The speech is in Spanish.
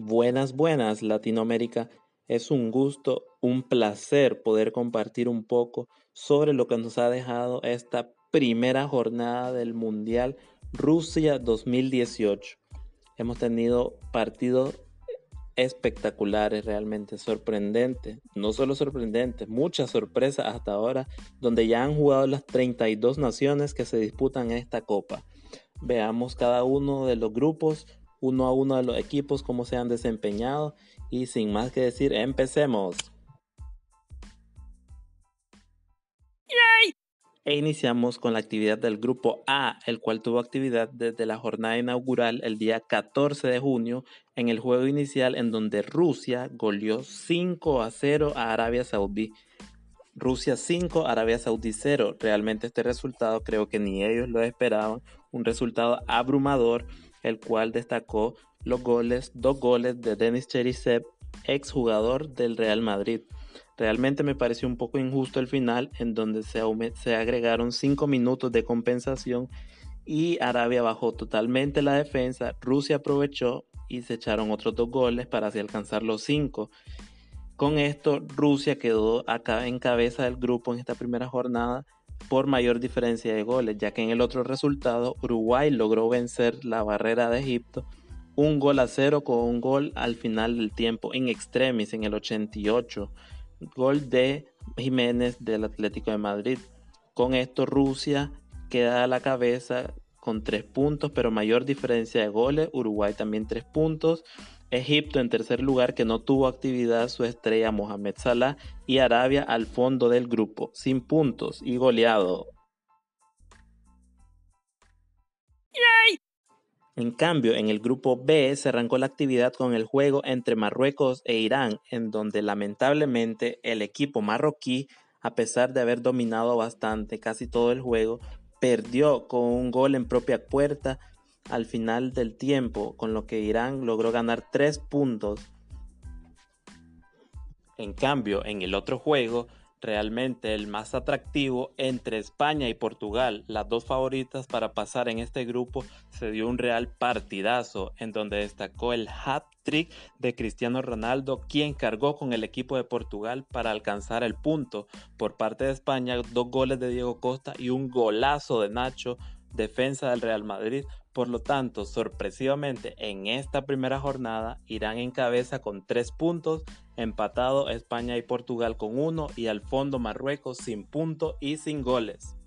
Buenas, buenas, Latinoamérica. Es un gusto, un placer poder compartir un poco sobre lo que nos ha dejado esta primera jornada del Mundial Rusia 2018. Hemos tenido partidos espectaculares, realmente sorprendentes, no solo sorprendentes, muchas sorpresas hasta ahora, donde ya han jugado las 32 naciones que se disputan esta copa. Veamos cada uno de los grupos uno a uno de los equipos, cómo se han desempeñado y sin más que decir, empecemos. E iniciamos con la actividad del grupo A, el cual tuvo actividad desde la jornada inaugural el día 14 de junio en el juego inicial en donde Rusia goleó 5 a 0 a Arabia Saudí. Rusia 5, Arabia Saudí 0. Realmente este resultado creo que ni ellos lo esperaban. Un resultado abrumador el cual destacó los goles, dos goles de Denis Cherisev, exjugador del Real Madrid. Realmente me pareció un poco injusto el final, en donde se, se agregaron 5 minutos de compensación y Arabia bajó totalmente la defensa, Rusia aprovechó y se echaron otros dos goles para así alcanzar los 5. Con esto, Rusia quedó acá en cabeza del grupo en esta primera jornada por mayor diferencia de goles, ya que en el otro resultado Uruguay logró vencer la barrera de Egipto un gol a cero con un gol al final del tiempo en extremis en el 88, gol de Jiménez del Atlético de Madrid. Con esto Rusia queda a la cabeza con tres puntos, pero mayor diferencia de goles, Uruguay también tres puntos, Egipto en tercer lugar que no tuvo actividad su estrella Mohamed Salah. Y Arabia al fondo del grupo, sin puntos y goleado. En cambio, en el grupo B se arrancó la actividad con el juego entre Marruecos e Irán, en donde lamentablemente el equipo marroquí, a pesar de haber dominado bastante casi todo el juego, perdió con un gol en propia puerta al final del tiempo, con lo que Irán logró ganar 3 puntos. En cambio, en el otro juego, realmente el más atractivo entre España y Portugal, las dos favoritas para pasar en este grupo, se dio un real partidazo en donde destacó el hat-trick de Cristiano Ronaldo, quien cargó con el equipo de Portugal para alcanzar el punto. Por parte de España, dos goles de Diego Costa y un golazo de Nacho, defensa del Real Madrid, por lo tanto, sorpresivamente en esta primera jornada irán en cabeza con tres puntos, empatado España y Portugal con uno y al fondo Marruecos sin punto y sin goles.